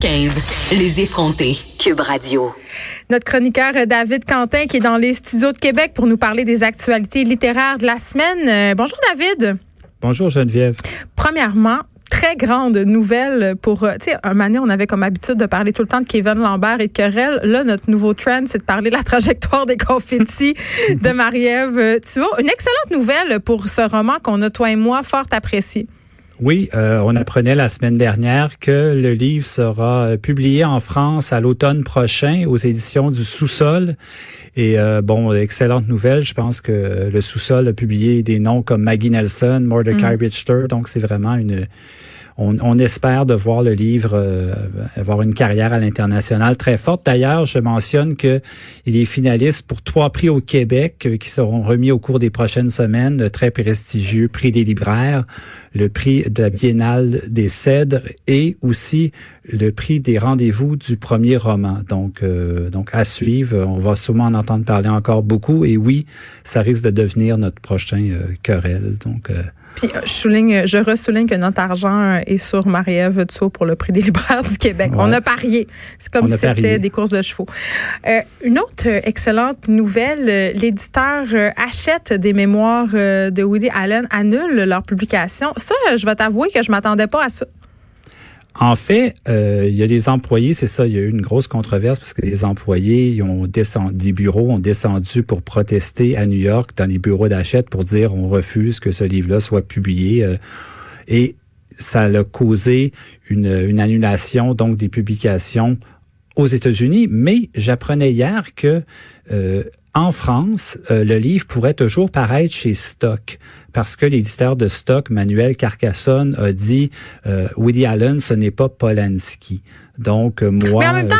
15. Les effrontés. Cube Radio. Notre chroniqueur euh, David Quentin qui est dans les studios de Québec pour nous parler des actualités littéraires de la semaine. Euh, bonjour David. Bonjour Geneviève. Premièrement, très grande nouvelle pour, euh, tu sais, un année, on avait comme habitude de parler tout le temps de Kevin Lambert et de Querelle. Là, notre nouveau trend, c'est de parler de la trajectoire des confettis de Marie-Ève vois, Une excellente nouvelle pour ce roman qu'on a, toi et moi, fort apprécié. Oui, euh, on apprenait la semaine dernière que le livre sera euh, publié en France à l'automne prochain aux éditions du Sous-sol. Et euh, bon, excellente nouvelle. Je pense que le Sous-sol a publié des noms comme Maggie Nelson, Mordecai mm. Richter. Donc, c'est vraiment une on, espère de voir le livre euh, avoir une carrière à l'international très forte. D'ailleurs, je mentionne que il est finaliste pour trois prix au Québec euh, qui seront remis au cours des prochaines semaines. Très prestigieux prix des libraires, le prix de la Biennale des Cèdres et aussi le prix des rendez-vous du premier roman. Donc, euh, donc à suivre. On va sûrement en entendre parler encore beaucoup. Et oui, ça risque de devenir notre prochain querelle. Donc puis euh, je souligne, je ressouligne que notre argent est sur Marie-Ève pour le prix des libraires du Québec. On a parié. C'est comme si c'était des courses de chevaux. Euh, une autre excellente nouvelle, l'éditeur euh, achète des mémoires de Woody Allen, annule leur publication. Ça, je vais t'avouer que je m'attendais pas à ça. En fait, euh, il y a des employés, c'est ça, il y a eu une grosse controverse parce que les employés ont descendu, des bureaux ont descendu pour protester à New York dans les bureaux d'achat pour dire on refuse que ce livre-là soit publié. Euh, et ça a causé une, une annulation donc des publications aux États-Unis. Mais j'apprenais hier que euh, en France, euh, le livre pourrait toujours paraître chez Stock parce que l'éditeur de Stock, Manuel Carcassonne, a dit euh, Woody Allen, ce n'est pas Polanski. Donc euh, moi. Mais en même temps,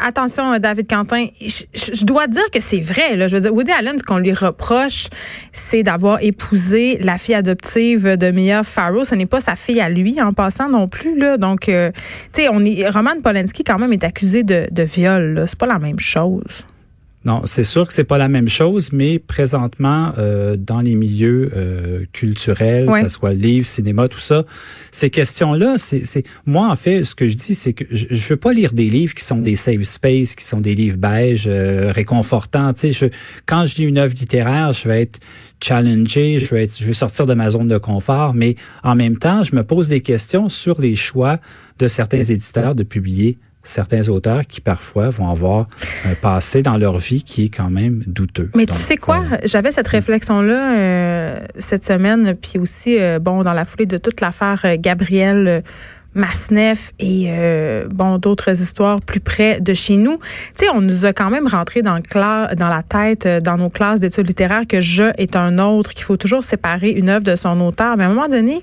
attention, David Quentin, je, dois dire que c'est vrai. Là. Je veux dire, Woody Allen, ce qu'on lui reproche, c'est d'avoir épousé la fille adoptive de Mia Farrow. Ce n'est pas sa fille à lui, en passant non plus. Là. Donc, tu sais, on est Roman Polanski quand même est accusé de, de viol. C'est pas la même chose. Non, c'est sûr que c'est pas la même chose, mais présentement, euh, dans les milieux euh, culturels, que ce soit livre, cinéma, tout ça, ces questions-là, c'est, moi en fait, ce que je dis, c'est que je, je veux pas lire des livres qui sont des safe space, qui sont des livres beige, euh, réconfortants. Tu sais, quand je lis une œuvre littéraire, je vais être challengé, je vais être, je vais sortir de ma zone de confort, mais en même temps, je me pose des questions sur les choix de certains éditeurs de publier certains auteurs qui parfois vont avoir un passé dans leur vie qui est quand même douteux. Mais tu sais quoi, euh, j'avais cette réflexion-là euh, cette semaine, puis aussi, euh, bon, dans la foulée de toute l'affaire Gabriel. Masneff et bon d'autres histoires plus près de chez nous. Tu sais, on nous a quand même rentré dans le dans la tête dans nos classes d'études littéraires que je est un autre, qu'il faut toujours séparer une œuvre de son auteur. Mais à un moment donné,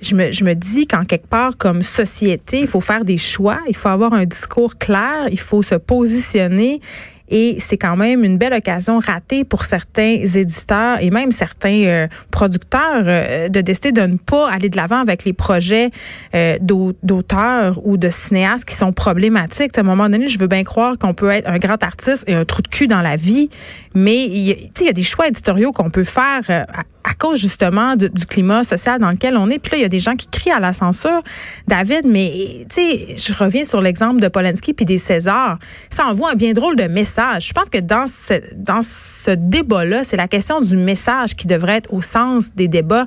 je me, je me dis qu'en quelque part, comme société, il faut faire des choix, il faut avoir un discours clair, il faut se positionner et c'est quand même une belle occasion ratée pour certains éditeurs et même certains euh, producteurs euh, de décider de ne pas aller de l'avant avec les projets euh, d'auteurs ou de cinéastes qui sont problématiques. À un moment donné, je veux bien croire qu'on peut être un grand artiste et un trou de cul dans la vie, mais il y a des choix éditoriaux qu'on peut faire à, cause justement du climat social dans lequel on est. Puis là, il y a des gens qui crient à la censure. David, mais tu sais, je reviens sur l'exemple de Polanski puis des Césars. Ça envoie un bien drôle de message je pense que dans ce, dans ce débat-là, c'est la question du message qui devrait être au sens des débats.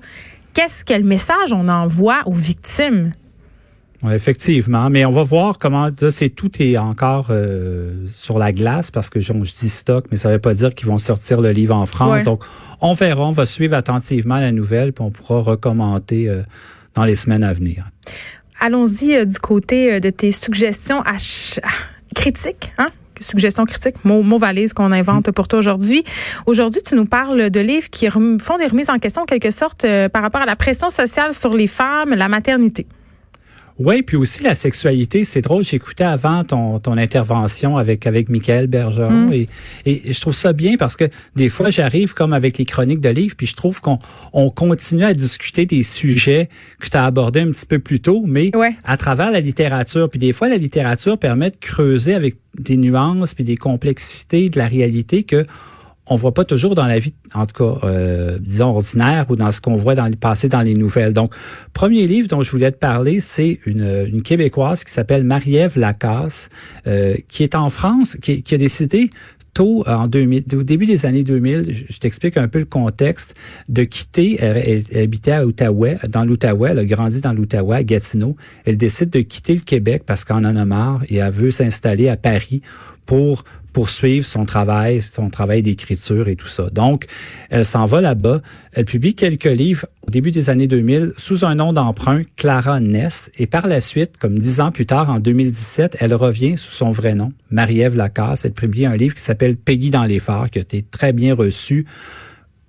Qu'est-ce quel message on envoie aux victimes? Effectivement, mais on va voir comment c'est tout est encore euh, sur la glace parce que je, dis stock, mais ça ne veut pas dire qu'ils vont sortir le livre en France. Donc on verra, on va suivre attentivement la nouvelle, puis on pourra recommander euh, dans les semaines à venir. Allons-y euh, du côté de tes suggestions à critiques, hein? suggestions critiques, mot, mot valise qu'on invente pour toi aujourd'hui. Aujourd'hui, tu nous parles de livres qui font des remises en question en quelque sorte euh, par rapport à la pression sociale sur les femmes, la maternité. Oui, puis aussi la sexualité, c'est drôle. J'écoutais avant ton, ton intervention avec avec Michael Bergeron mm. et, et je trouve ça bien parce que des fois j'arrive comme avec les chroniques de livres puis je trouve qu'on on continue à discuter des sujets que tu as abordés un petit peu plus tôt, mais à travers la littérature. Puis des fois la littérature permet de creuser avec des nuances puis des complexités de la réalité que on voit pas toujours dans la vie, en tout cas, euh, disons ordinaire ou dans ce qu'on voit dans le passé dans les nouvelles. Donc, premier livre dont je voulais te parler, c'est une, une québécoise qui s'appelle Marie-Ève Lacasse, euh, qui est en France, qui, qui a décidé tôt en 2000, au début des années 2000, je t'explique un peu le contexte, de quitter, elle, habitait à Outaouais, dans l'Outaouais, elle a grandi dans l'Outaouais, à Gatineau. Elle décide de quitter le Québec parce qu'en en a marre et elle veut s'installer à Paris pour poursuivre son travail, son travail d'écriture et tout ça. Donc, elle s'en va là-bas. Elle publie quelques livres au début des années 2000 sous un nom d'emprunt, Clara Ness. Et par la suite, comme dix ans plus tard, en 2017, elle revient sous son vrai nom, Marie-Ève Lacasse. Elle publie un livre qui s'appelle Peggy dans les phares, qui a été très bien reçu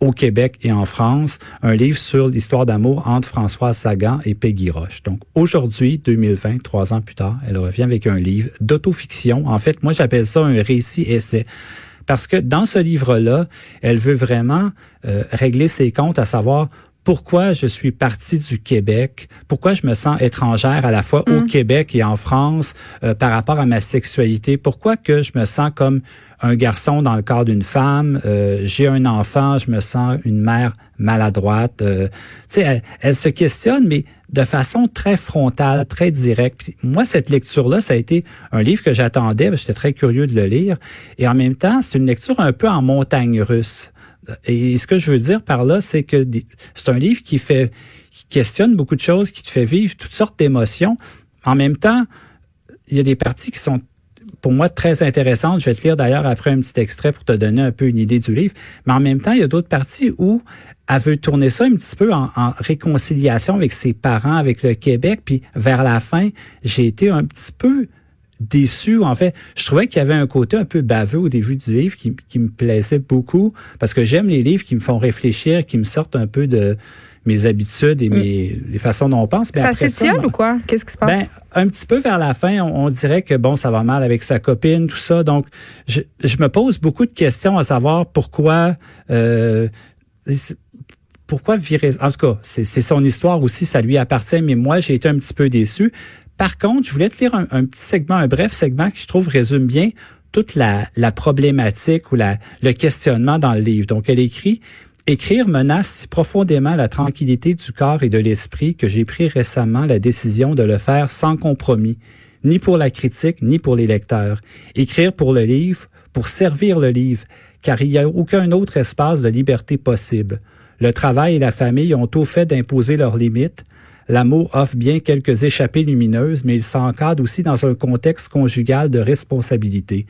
au Québec et en France, un livre sur l'histoire d'amour entre Françoise Sagan et Peggy Roche. Donc aujourd'hui, 2020, trois ans plus tard, elle revient avec un livre d'autofiction. En fait, moi j'appelle ça un récit-essai. Parce que dans ce livre-là, elle veut vraiment euh, régler ses comptes, à savoir pourquoi je suis partie du Québec, pourquoi je me sens étrangère à la fois au mm. Québec et en France euh, par rapport à ma sexualité, pourquoi que je me sens comme un garçon dans le corps d'une femme, euh, j'ai un enfant, je me sens une mère maladroite. Euh, elle, elle, se questionne, mais de façon très frontale, très directe. moi, cette lecture-là, ça a été un livre que j'attendais, j'étais très curieux de le lire, et en même temps, c'est une lecture un peu en montagne russe. Et ce que je veux dire par là, c'est que c'est un livre qui fait, qui questionne beaucoup de choses, qui te fait vivre toutes sortes d'émotions. En même temps, il y a des parties qui sont pour moi très intéressantes. Je vais te lire d'ailleurs après un petit extrait pour te donner un peu une idée du livre. Mais en même temps, il y a d'autres parties où elle veut tourner ça un petit peu en, réconciliation avec ses parents, avec le Québec. Puis vers la fin, j'ai été un petit peu déçu. En fait, je trouvais qu'il y avait un côté un peu baveux au début du livre qui, qui me plaisait beaucoup parce que j'aime les livres qui me font réfléchir, qui me sortent un peu de mes habitudes et mm. mes les façons dont on pense. Ben, ça s'étiole ou quoi? Qu'est-ce qui se passe? Ben un petit peu vers la fin, on, dirait que bon, ça va mal avec sa copine, tout ça. Donc, je, je me pose beaucoup de questions à savoir pourquoi. Euh, pourquoi virer En tout cas, c'est son histoire aussi, ça lui appartient. Mais moi, j'ai été un petit peu déçu par contre, je voulais te lire un, petit segment, un bref segment qui je trouve résume bien toute la, la problématique ou la, le questionnement dans le livre. Donc, elle écrit Écrire menace si profondément la tranquillité du corps et de l'esprit que j'ai pris récemment la décision de le faire sans compromis, ni pour la critique, ni pour les lecteurs. Écrire pour le livre, pour servir le livre, car il n'y a aucun autre espace de liberté possible. Le travail et la famille ont tout fait d'imposer leurs limites, L'amour offre bien quelques échappées lumineuses, mais il s'encadre aussi dans un contexte conjugal de responsabilité.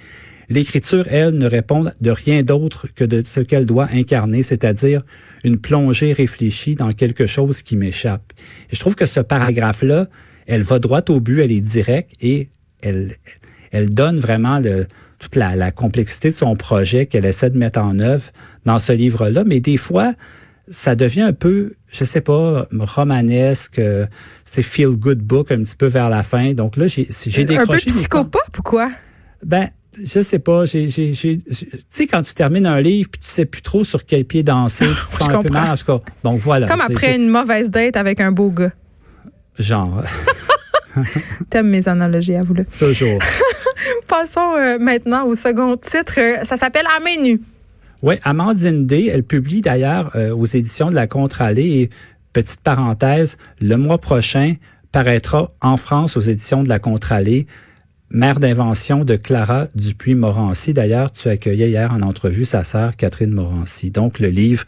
L'écriture, elle, ne répond de rien d'autre que de ce qu'elle doit incarner, c'est-à-dire une plongée réfléchie dans quelque chose qui m'échappe. Je trouve que ce paragraphe-là, elle va droit au but, elle est directe et elle, donne vraiment toute la, la complexité de son projet qu'elle essaie de mettre en œuvre dans ce livre-là. Mais des fois, ça devient un peu, je sais pas, romanesque, c'est feel good book un petit peu vers la fin. Donc là, j'ai décroché. Un peu psychopathe, pourquoi? Ben, je sais pas, j'ai, j'ai, tu sais, quand tu termines un livre puis tu sais plus trop sur quel pied danser, tu sens un peu mal. En tout cas, donc voilà. Comme après une mauvaise date avec un beau gars. Genre. T'aimes mes analogies, à vous le. Toujours. Passons euh, maintenant au second titre. Ça s'appelle À main nue. Oui, Amandine D, elle publie d'ailleurs euh, aux éditions de la Contre-Allée et petite parenthèse, le mois prochain paraîtra en France aux éditions de la Contre-Allée Mère d'invention de Clara Dupuis-Morancy. D'ailleurs, tu accueillais hier en entrevue sa sœur Catherine Morancy. Donc, le livre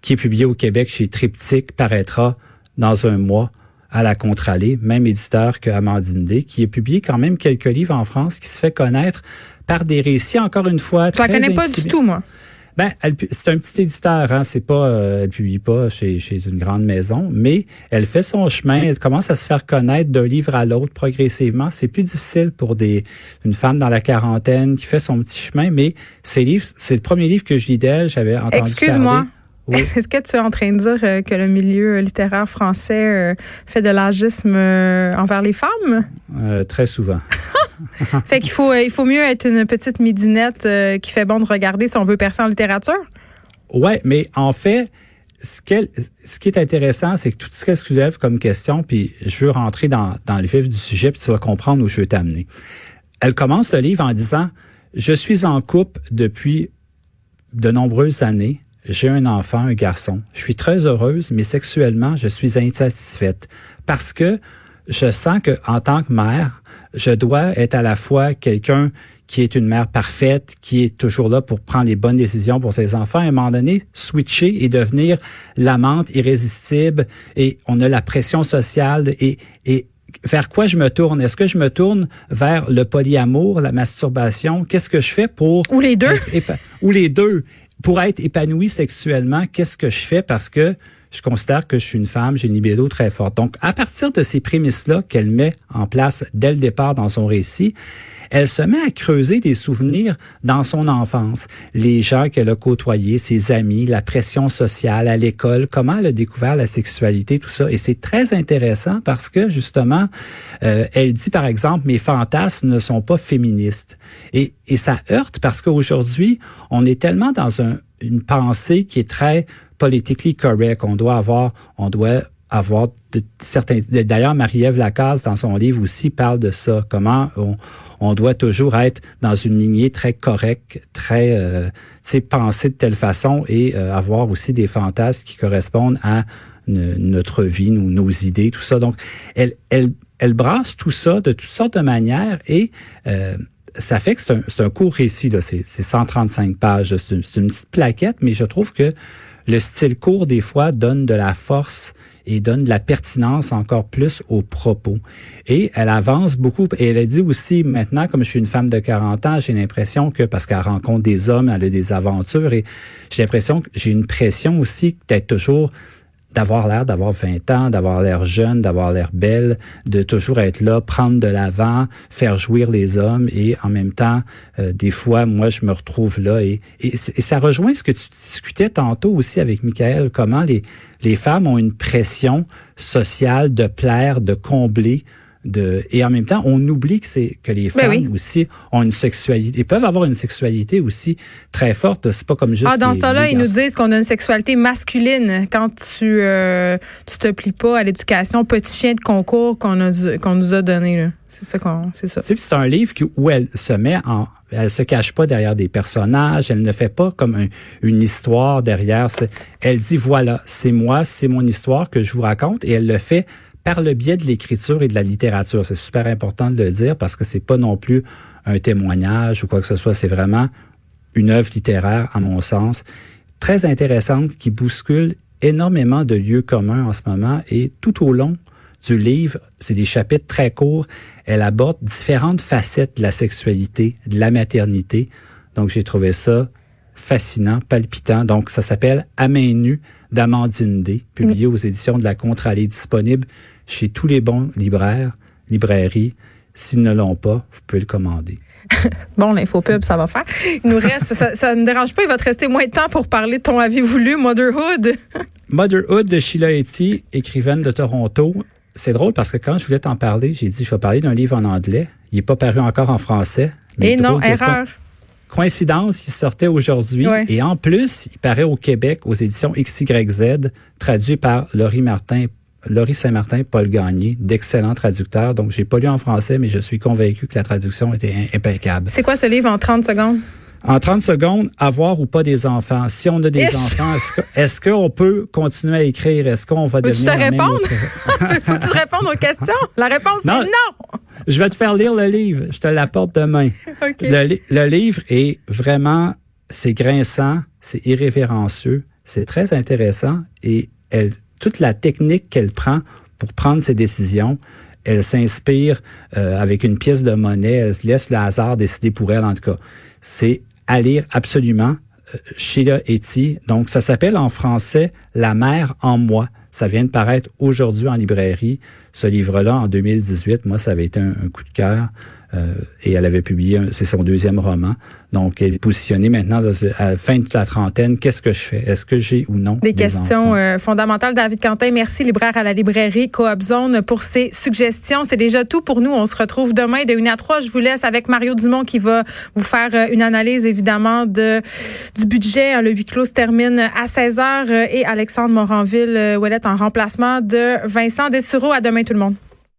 qui est publié au Québec chez Triptyque paraîtra dans un mois à la Contre-Allée, même éditeur que Amandine D, qui a publié quand même quelques livres en France, qui se fait connaître par des récits, encore une fois, Je la connais pas du tout, moi. Ben, c'est un petit éditeur, hein. C'est pas, euh, elle publie pas chez, chez une grande maison, mais elle fait son chemin. Elle commence à se faire connaître d'un livre à l'autre progressivement. C'est plus difficile pour des une femme dans la quarantaine qui fait son petit chemin, mais ces livres, c'est le premier livre que je lis d'elle. J'avais entendu Excuse-moi. Oui. Est-ce que tu es en train de dire euh, que le milieu littéraire français euh, fait de l'agisme envers les femmes? très souvent. fait qu'il faut, il faut mieux être une petite midinette euh, qui fait bon de regarder si on veut percer en littérature. Ouais, mais en fait, ce, ce qui est intéressant, c'est que tout ce qu'elle soulève comme question, puis je veux rentrer dans, dans le vif du sujet, puis tu vas comprendre où je veux t'amener. Elle commence le livre en disant, je suis en couple depuis de nombreuses années, j'ai un enfant, un garçon. Je suis très heureuse, mais sexuellement, je suis insatisfaite parce que je sens que en tant que mère, je dois être à la fois quelqu'un qui est une mère parfaite, qui est toujours là pour prendre les bonnes décisions pour ses enfants, à un moment donné, switcher et devenir l'amante irrésistible et on a la pression sociale et, et vers quoi je me tourne? Est-ce que je me tourne vers le polyamour, la masturbation? Qu'est-ce que je fais pour... Ou les deux. Ou les deux? Pour être épanoui sexuellement, qu'est-ce que je fais? Parce que je considère que je suis une femme, j'ai une libido très forte. Donc, à partir de ces prémices-là qu'elle met en place dès le départ dans son récit, elle se met à creuser des souvenirs dans son enfance. Les gens qu'elle a côtoyés, ses amis, la pression sociale à l'école, comment elle a découvert la sexualité, tout ça. Et c'est très intéressant parce que, justement, euh, elle dit, par exemple, mes fantasmes ne sont pas féministes. Et, et ça heurte parce qu'aujourd'hui, on est tellement dans un, une pensée qui est très politically correct. On doit avoir, on doit avoir de certains. D'ailleurs, Marie-Ève Lacasse, dans son livre aussi, parle de ça. Comment on, on doit toujours être dans une lignée très correcte, très, euh, pensée de telle façon et euh, avoir aussi des fantasmes qui correspondent à notre vie, nos, idées, tout ça. Donc, elle, elle, elle brasse tout ça de toutes sortes de manières et euh, ça fait que c'est un, un court récit. C'est, 135 pages. C'est une petite plaquette, mais je trouve que le style court, des fois, donne de la force et donne de la pertinence encore plus aux propos. Et elle avance beaucoup. Et elle a dit aussi, maintenant, comme je suis une femme de 40 ans, j'ai l'impression que, parce qu'elle rencontre des hommes, elle a des aventures, et j'ai l'impression que j'ai une pression aussi d'être toujours d'avoir l'air d'avoir 20 ans, d'avoir l'air jeune, d'avoir l'air belle, de toujours être là, prendre de l'avant, faire jouir les hommes et en même temps, euh, des fois, moi, je me retrouve là et, et, ça rejoint ce que tu discutais tantôt aussi avec Michael, comment les, les femmes ont une pression sociale de plaire, de combler de et en même temps on oublie que c'est que les ben femmes aussi ont une sexualité peuvent avoir une sexualité aussi très forte. C'est pas comme juste ah dans ce temps-là ils nous disent qu'on a une sexualité masculine. Quand tu euh, tu te plies pas à l'éducation petit chien de concours qu'on a qu'on nous a donné c'est ça qu'on c'est ça. C'est un livre où elle se met en elle se cache pas derrière des personnages, elle ne fait pas comme une histoire derrière. Elle dit voilà, c'est moi, c'est mon histoire que je vous raconte et elle le fait par le biais de l'écriture et de la littérature. C'est super important de le dire parce que c'est pas non plus un témoignage ou quoi que ce soit. C'est vraiment une œuvre littéraire, à mon sens, très intéressante qui bouscule énormément de lieux communs en ce moment et tout au long du livre, c'est des chapitres très courts, elle aborde différentes facettes de la sexualité, de la maternité. Donc j'ai trouvé ça fascinant, palpitant. Donc ça s'appelle À main nue d'Amandine D, publié aux éditions de la Contre-Allée, disponible chez tous les bons libraires, librairies. S'ils ne l'ont pas, vous pouvez le commander. bon, l'infopub, ça va faire. Il nous reste, ça, ne me dérange pas, il va te rester moins de temps pour parler de ton avis voulu, Motherhood. Motherhood de Sheila Etty, écrivaine de Toronto. C'est drôle parce que quand je voulais t'en parler, j'ai dit, je vais parler d'un livre en anglais. Il n'est pas paru encore en français. Et non, erreur. Coïncidence, il sortait aujourd'hui. Et en plus, il paraît au Québec aux éditions XYZ, traduit par Laurie Martin, Laurie Saint-Martin, Paul Gagné, d'excellents traducteurs. Donc, j'ai pas lu en français, mais je suis convaincu que la traduction était impeccable. C'est quoi ce livre en 30 secondes? En 30 secondes, avoir ou pas des enfants. Si on a des enfants, est-ce qu'on peut continuer à écrire? Est-ce qu'on va devenir... Tu te répondre? Faut-tu répondre aux questions? La réponse, c'est non! Je vais te faire lire le livre. Je te l'apporte demain. Le, le livre est vraiment... C'est grinçant, c'est irrévérencieux, c'est très intéressant et elle toute la technique qu'elle prend pour prendre ses décisions, elle s'inspire euh, avec une pièce de monnaie, elle se laisse le hasard décider pour elle en tout cas. C'est à lire absolument. Euh, Sheila Etty. Donc, ça s'appelle en français La mère en moi. Ça vient de paraître aujourd'hui en librairie. Ce livre-là, en 2018, moi, ça avait été un coup de cœur. Euh, et elle avait publié, c'est son deuxième roman. Donc, elle est positionnée maintenant à la fin de la trentaine. Qu'est-ce que je fais? Est-ce que j'ai ou non des, questions euh, fondamentales? David Quentin, merci, libraire à la librairie Coop Zone, pour ces suggestions. C'est déjà tout pour nous. On se retrouve demain de 1 à 3. Je vous laisse avec Mario Dumont qui va vous faire euh, une analyse, évidemment, de du budget. Le huis clos se termine à 16 heures et Alexandre Moranville-Ouellette en remplacement de Vincent Dessureau. À demain, tout le monde.